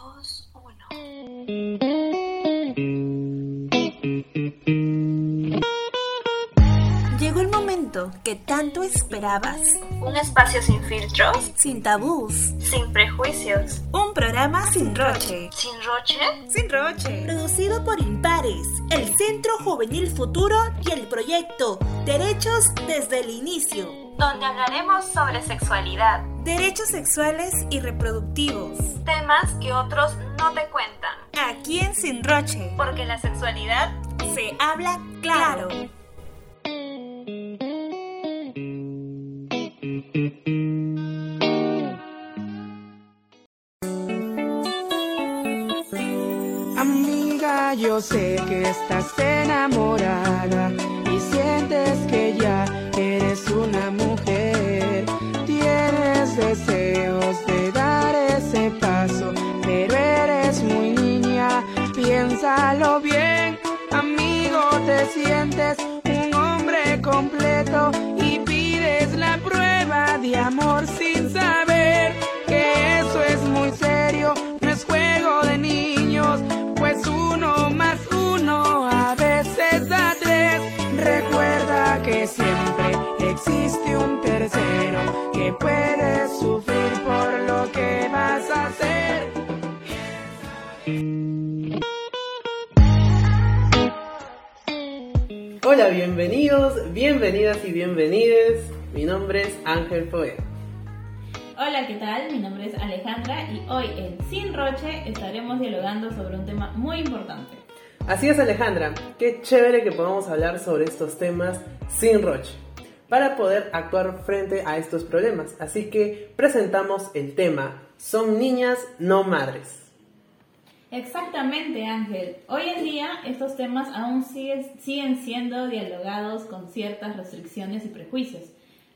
2, 1. Llegó el momento que tanto esperabas. Un espacio sin filtros, Sin tabús. sin prejuicios, Un programa sin roche. sin roche. Sin roche. Producido por Impares, el Centro Juvenil Futuro y el proyecto Derechos desde el inicio. Donde hablaremos sobre sexualidad, Derechos sexuales y reproductivos. temas que otros no te cuentan, Aquí en Sin Roche porque la sexualidad se habla claro. Amiga, yo sé que estás enamorada te sientes un hombre completo y pides la prueba de amor sin saber que eso es muy serio, no es juego de niños, pues uno más uno a veces da tres. Recuerda que siempre existe un tercero que puede sufrir Hola, bienvenidos, bienvenidas y bienvenides. Mi nombre es Ángel Poe. Hola, ¿qué tal? Mi nombre es Alejandra y hoy en Sin Roche estaremos dialogando sobre un tema muy importante. Así es Alejandra, qué chévere que podamos hablar sobre estos temas sin roche, para poder actuar frente a estos problemas. Así que presentamos el tema, son niñas, no madres. Exactamente, Ángel. Hoy en día estos temas aún siguen, siendo dialogados con ciertas restricciones y prejuicios,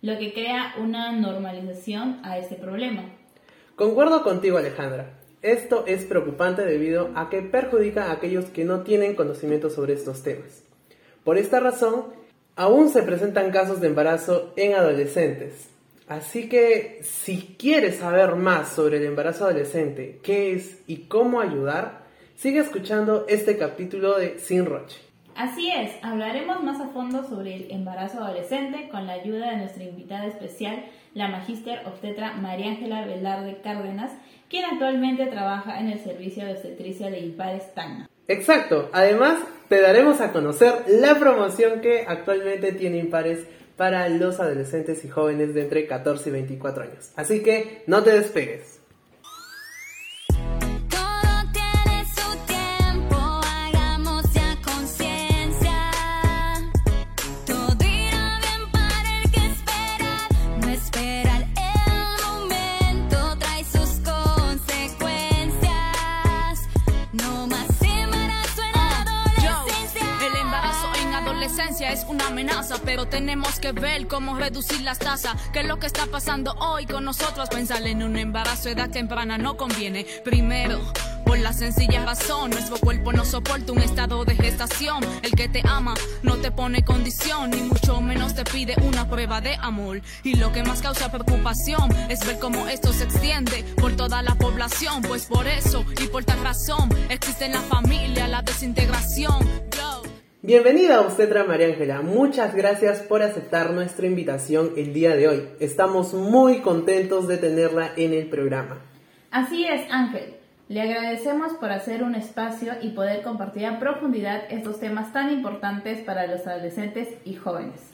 lo que crea una normalización a este problema. Concuerdo contigo Alejandra, esto es preocupante debido a que perjudica a aquellos que no tienen conocimiento sobre estos temas. Por esta razón, aún se presentan casos de embarazo en adolescentes. Así que si quieres saber más sobre el embarazo adolescente, qué es y cómo ayudar, sigue escuchando este capítulo de Sin Roche. Así es, hablaremos más a fondo sobre el embarazo adolescente con la ayuda de nuestra invitada especial, la magíster obstetra María Ángela Velarde Cárdenas, quien actualmente trabaja en el servicio de obstetricia de Ipares Tacna. Exacto, además te daremos a conocer la promoción que actualmente tiene Impares para los adolescentes y jóvenes de entre 14 y 24 años. Así que no te despegues. Es una amenaza, pero tenemos que ver cómo reducir las tasas. ¿Qué es lo que está pasando hoy con nosotros? Pensar en un embarazo a edad temprana no conviene. Primero, por la sencilla razón, nuestro cuerpo no soporta un estado de gestación. El que te ama no te pone condición, ni mucho menos te pide una prueba de amor. Y lo que más causa preocupación es ver cómo esto se extiende por toda la población. Pues por eso y por tal razón existe en la familia la desintegración. Bienvenida obstetra María Ángela, muchas gracias por aceptar nuestra invitación el día de hoy. Estamos muy contentos de tenerla en el programa. Así es, Ángel. Le agradecemos por hacer un espacio y poder compartir a profundidad estos temas tan importantes para los adolescentes y jóvenes.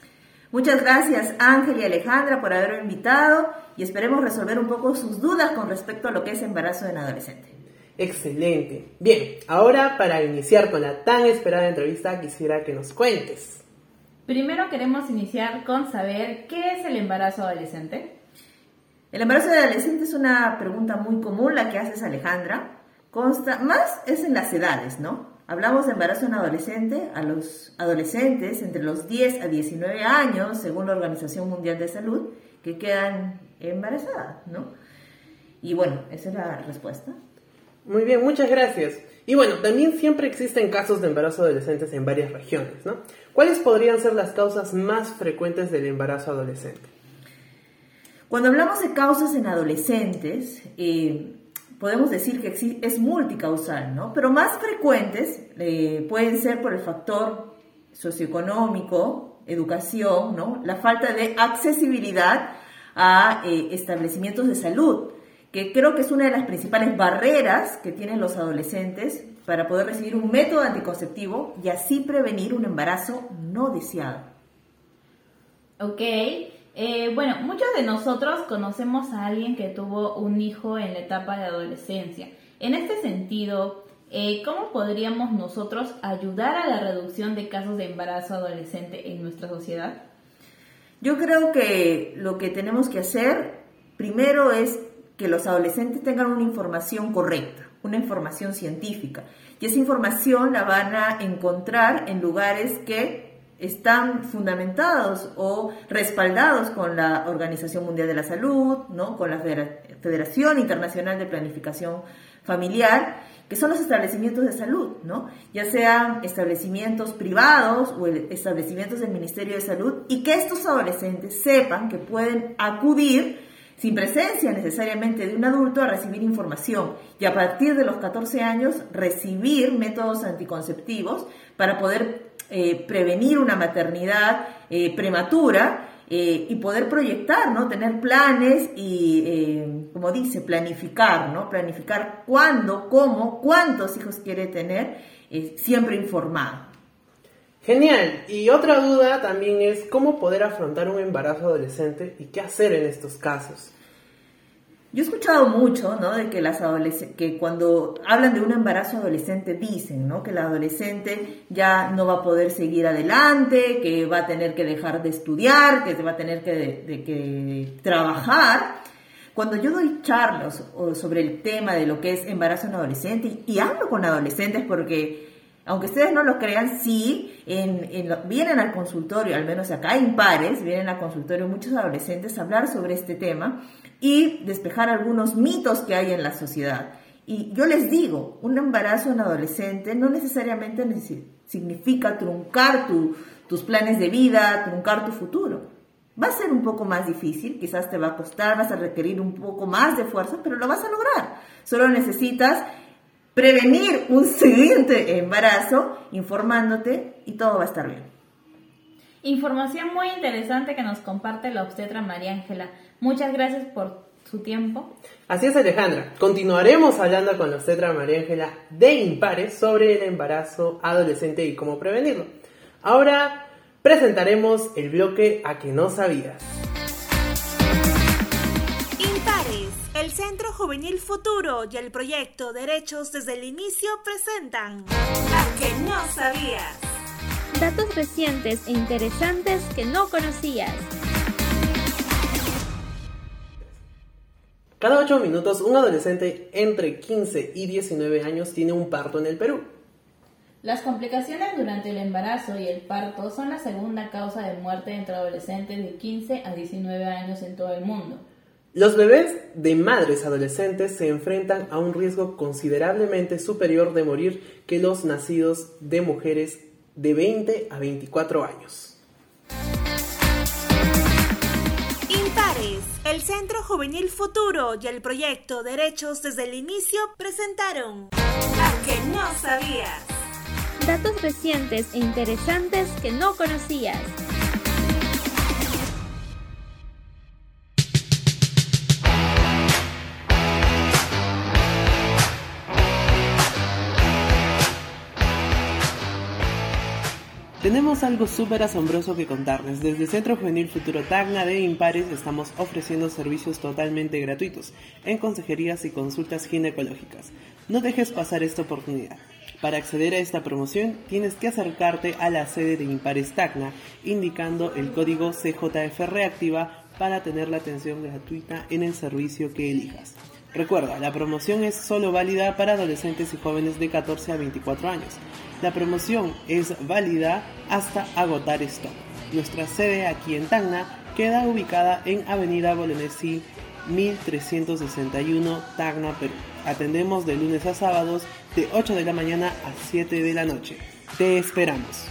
Muchas gracias Ángel y Alejandra por haberme invitado y esperemos resolver un poco sus dudas con respecto a lo que es embarazo en adolescente. Excelente. Bien, ahora para iniciar con la tan esperada entrevista quisiera que nos cuentes. Primero queremos iniciar con saber qué es el embarazo adolescente. El embarazo de adolescente es una pregunta muy común la que haces Alejandra. Consta, más es en las edades, ¿no? Hablamos de embarazo en adolescente a los adolescentes entre los 10 a 19 años, según la Organización Mundial de Salud, que quedan embarazadas, ¿no? Y bueno, esa es la respuesta. Muy bien, muchas gracias. Y bueno, también siempre existen casos de embarazo adolescentes en varias regiones, ¿no? ¿Cuáles podrían ser las causas más frecuentes del embarazo adolescente? Cuando hablamos de causas en adolescentes, eh, podemos decir que es multicausal, ¿no? Pero más frecuentes eh, pueden ser por el factor socioeconómico, educación, ¿no? La falta de accesibilidad a eh, establecimientos de salud, que creo que es una de las principales barreras que tienen los adolescentes para poder recibir un método anticonceptivo y así prevenir un embarazo no deseado. Ok. Eh, bueno, muchos de nosotros conocemos a alguien que tuvo un hijo en la etapa de adolescencia. En este sentido, eh, ¿cómo podríamos nosotros ayudar a la reducción de casos de embarazo adolescente en nuestra sociedad? Yo creo que lo que tenemos que hacer primero es que los adolescentes tengan una información correcta, una información científica. Y esa información la van a encontrar en lugares que están fundamentados o respaldados con la Organización Mundial de la Salud, ¿no? con la Federa- Federación Internacional de Planificación Familiar, que son los establecimientos de salud, ¿no? ya sean establecimientos privados o establecimientos del Ministerio de Salud, y que estos adolescentes sepan que pueden acudir sin presencia necesariamente de un adulto a recibir información y a partir de los 14 años recibir métodos anticonceptivos para poder eh, prevenir una maternidad eh, prematura eh, y poder proyectar, ¿no? Tener planes y, como dice, planificar, ¿no? Planificar cuándo, cómo, cuántos hijos quiere tener, siempre informado. Genial. Y otra duda también es cómo poder afrontar un embarazo adolescente y qué hacer en estos casos. Yo he escuchado mucho, ¿no? De que las que cuando hablan de un embarazo adolescente dicen, ¿no? Que la adolescente ya no va a poder seguir adelante, que va a tener que dejar de estudiar, que va a tener que, trabajar. Cuando yo doy charlas sobre el tema de lo que es embarazo en adolescente y hablo con adolescentes porque aunque ustedes no lo crean, sí, vienen al consultorio, al menos acá en Pares, vienen al consultorio muchos adolescentes a hablar sobre este tema y despejar algunos mitos que hay en la sociedad. Y yo les digo, un embarazo en adolescente no necesariamente nece- significa truncar tu- tus planes de vida, truncar tu futuro. Va a ser un poco más difícil, quizás te va a costar, vas a requerir un poco más de fuerza, pero lo vas a lograr. Solo necesitas prevenir un siguiente embarazo informándote y todo va a estar bien. Información muy interesante que nos comparte la obstetra María Ángela. Muchas gracias por su tiempo. Así es Alejandra, continuaremos hablando con la obstetra María Ángela de Impares sobre el embarazo adolescente y cómo prevenirlo. Ahora presentaremos el bloque A que no sabías. Centro Juvenil Futuro y el proyecto Derechos desde el Inicio presentan A que no sabías. Datos recientes e interesantes que no conocías. Cada 8 minutos un adolescente entre 15 y 19 años tiene un parto en el Perú. Las complicaciones durante el embarazo y el parto son la segunda causa de muerte entre adolescentes de 15 a 19 años en todo el mundo. Los bebés de madres adolescentes se enfrentan a un riesgo considerablemente superior de morir que los nacidos de mujeres de 20 a 24 años. Impares, el Centro Juvenil Futuro y el proyecto Derechos desde el Inicio presentaron A que no sabías. Datos recientes e interesantes que no conocías. Tenemos algo súper asombroso que contarles. Desde Centro Juvenil Futuro Tacna de Impares estamos ofreciendo servicios totalmente gratuitos en consejerías y consultas ginecológicas. No dejes pasar esta oportunidad. Para acceder a esta promoción tienes que acercarte a la sede de Impares Tacna indicando el código CJF Reactiva para tener la atención gratuita en el servicio que elijas. Recuerda, la promoción es solo válida para adolescentes y jóvenes de 14 a 24 años. La promoción es válida hasta agotar stock. Nuestra sede aquí en Tacna queda ubicada en Avenida Bolognesi 1361 Tacna, Perú. Atendemos de lunes a sábados de 8 de la mañana a 7 de la noche. Te esperamos.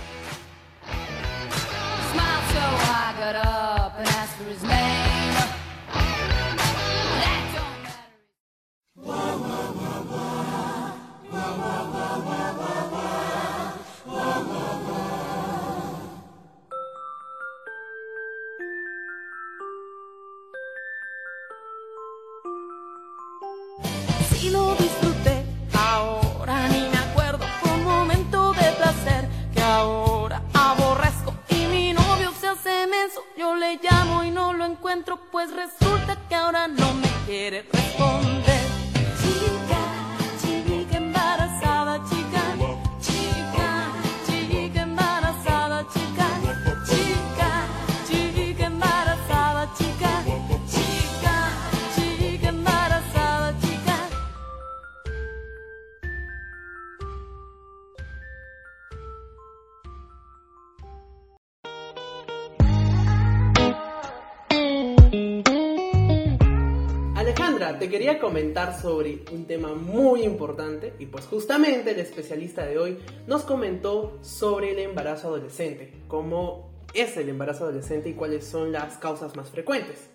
Te quería comentar sobre un tema muy importante y pues justamente el especialista de hoy nos comentó sobre el embarazo adolescente, cómo es el embarazo adolescente y cuáles son las causas más frecuentes.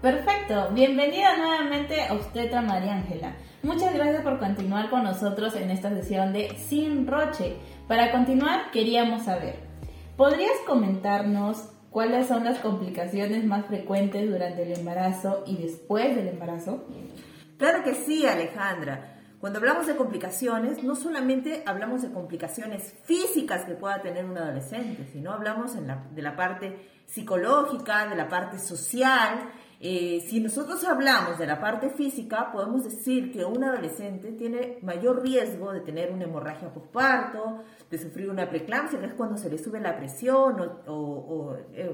Perfecto, bienvenida nuevamente a Obstetra María Ángela. Muchas gracias por continuar con nosotros en esta sesión de Sin Roche. Para continuar, queríamos saber, ¿podrías comentarnos cuáles son las complicaciones más frecuentes durante el embarazo y después del embarazo? Claro que sí, Alejandra. Cuando hablamos de complicaciones, no solamente hablamos de complicaciones físicas que pueda tener un adolescente, sino hablamos en la- de la parte psicológica, de la parte social. Eh, si nosotros hablamos de la parte física, podemos decir que un adolescente tiene mayor riesgo de tener una hemorragia postparto, de sufrir una preeclampsia, que es cuando se le sube la presión, o, eh,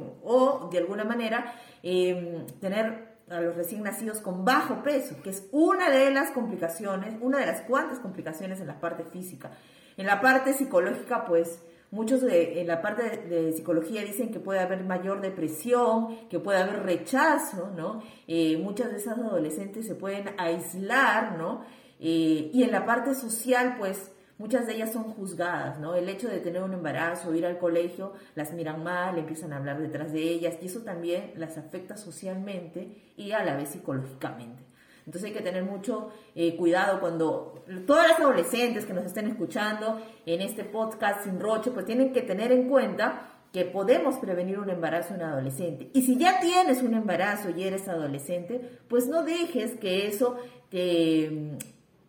de alguna manera eh, tener a los recién nacidos con bajo peso, que es una de las complicaciones, una de las cuantas complicaciones en la parte física. En la parte psicológica, pues muchos de, en la parte de, psicología dicen que puede haber mayor depresión, que puede haber rechazo, ¿no? Eh, muchas de esas adolescentes se pueden aislar, ¿no? Eh, y en la parte social, pues muchas de ellas son juzgadas, ¿no? El hecho de tener un embarazo, ir al colegio, las miran mal, empiezan a hablar detrás de ellas y eso también las afecta socialmente y a la vez psicológicamente. Entonces hay que tener mucho eh, cuidado cuando todas las adolescentes que nos estén escuchando en este podcast sin roche, pues tienen que tener en cuenta que podemos prevenir un embarazo en adolescente. Y si ya tienes un embarazo y eres adolescente, pues no dejes que eso te,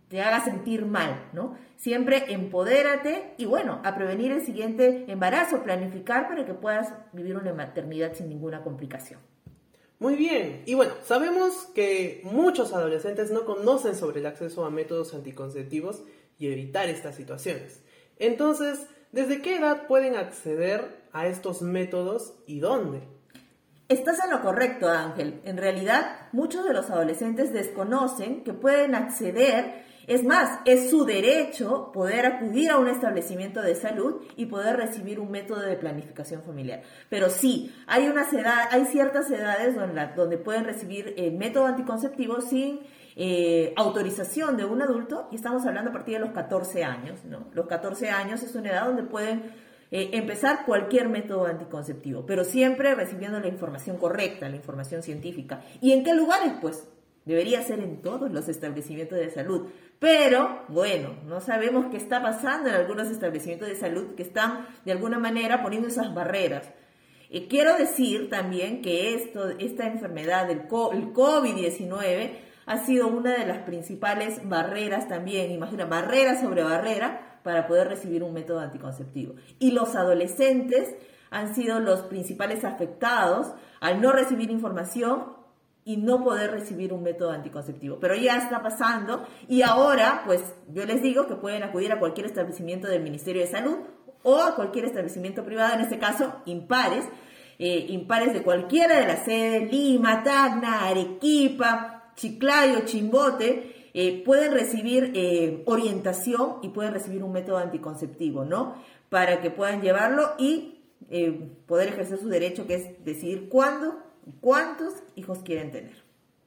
te haga sentir mal, ¿no? Siempre empodérate y bueno, a prevenir el siguiente embarazo, planificar para que puedas vivir una maternidad sin ninguna complicación. Muy bien, y bueno, sabemos que muchos adolescentes no conocen sobre el acceso a métodos anticonceptivos y evitar estas situaciones. Entonces, ¿desde qué edad pueden acceder a estos métodos y dónde? Estás en lo correcto, Ángel. En realidad, muchos de los adolescentes desconocen que pueden acceder, es más, es su derecho poder acudir a un establecimiento de salud y poder recibir un método de planificación familiar. Pero sí, hay, unas edad, hay ciertas edades donde, pueden recibir el método anticonceptivo sin eh, autorización de un adulto y estamos hablando a partir de los 14 años. ¿no? Los 14 años es una edad donde pueden eh, empezar cualquier método anticonceptivo, pero siempre recibiendo la información correcta, la información científica. ¿Y en qué lugares? Pues debería ser en todos los establecimientos de salud. Pero, bueno, no sabemos qué está pasando en algunos establecimientos de salud que están de alguna manera poniendo esas barreras. Eh, quiero decir también que esto, esta enfermedad, el, co- el COVID-19, ha sido una de las principales barreras también, imagina, barrera sobre barrera para poder recibir un método anticonceptivo. Y los adolescentes han sido los principales afectados al no recibir información y no poder recibir un método anticonceptivo. Pero ya está pasando y ahora, pues yo les digo que pueden acudir a cualquier establecimiento del Ministerio de Salud o a cualquier establecimiento privado, en este caso, impares, eh, impares de cualquiera de las sedes, Lima, Tacna, Arequipa, Chiclayo, Chimbote, eh, pueden recibir eh, orientación y pueden recibir un método anticonceptivo, ¿no? Para que puedan llevarlo y eh, poder ejercer su derecho, que es decidir cuándo, cuántos hijos quieren tener.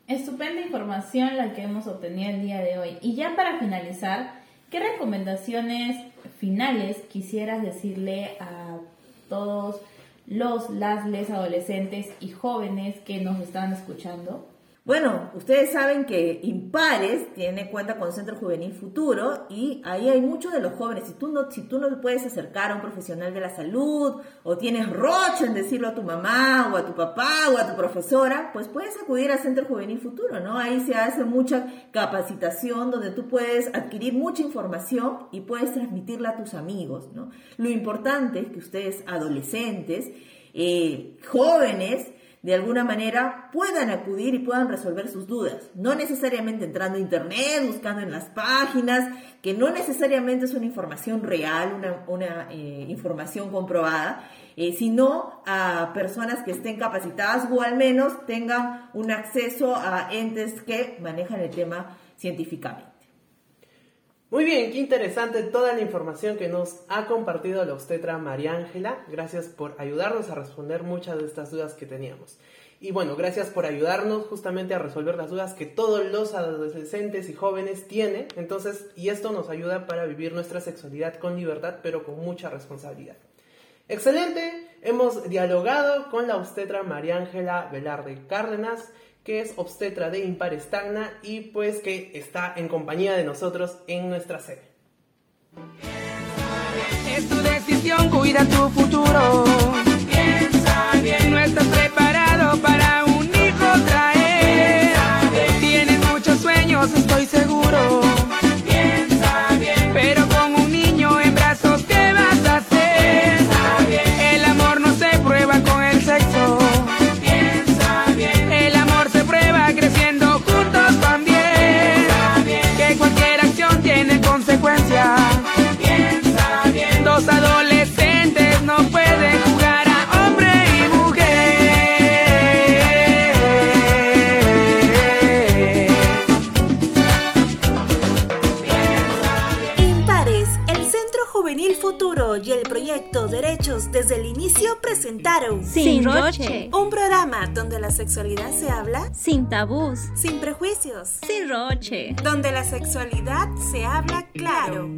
Estupenda información la que hemos obtenido el día de hoy. Y ya para finalizar, ¿qué recomendaciones finales quisieras decirle a todos los, las, les adolescentes y jóvenes que nos están escuchando? Bueno, ustedes saben que Impares tiene cuenta con Centro Juvenil Futuro y ahí hay muchos de los jóvenes. Si tú no, si tú no puedes acercar a un profesional de la salud o tienes rocha en decirlo a tu mamá o a tu papá o a tu profesora, pues puedes acudir al Centro Juvenil Futuro, ¿no? Ahí se hace mucha capacitación donde tú puedes adquirir mucha información y puedes transmitirla a tus amigos, ¿no? Lo importante es que ustedes, adolescentes, eh, jóvenes, de alguna manera puedan acudir y puedan resolver sus dudas. No necesariamente entrando a internet, buscando en las páginas, que no necesariamente es una información real, una, eh, información comprobada, eh, sino a personas que estén capacitadas o al menos tengan un acceso a entes que manejan el tema científicamente. Muy bien, qué interesante toda la información que nos ha compartido la obstetra María Ángela. Gracias por ayudarnos a responder muchas de estas dudas que teníamos. Y bueno, gracias por ayudarnos justamente a resolver las dudas que todos los adolescentes y jóvenes tienen. Entonces, y esto nos ayuda para vivir nuestra sexualidad con libertad, pero con mucha responsabilidad. Excelente, hemos dialogado con la obstetra María Ángela Velarde Cárdenas que es obstetra de Impares Tacna y pues que está en compañía de nosotros en nuestra sede. Es tu decisión, cuida tu futuro. Bien, no estás preparado para un hijo traer. Tienes muchos sueños, estoy seguro. Donde la sexualidad se habla Sin tabús. sin prejuicios, Sin roche. donde la sexualidad se habla claro.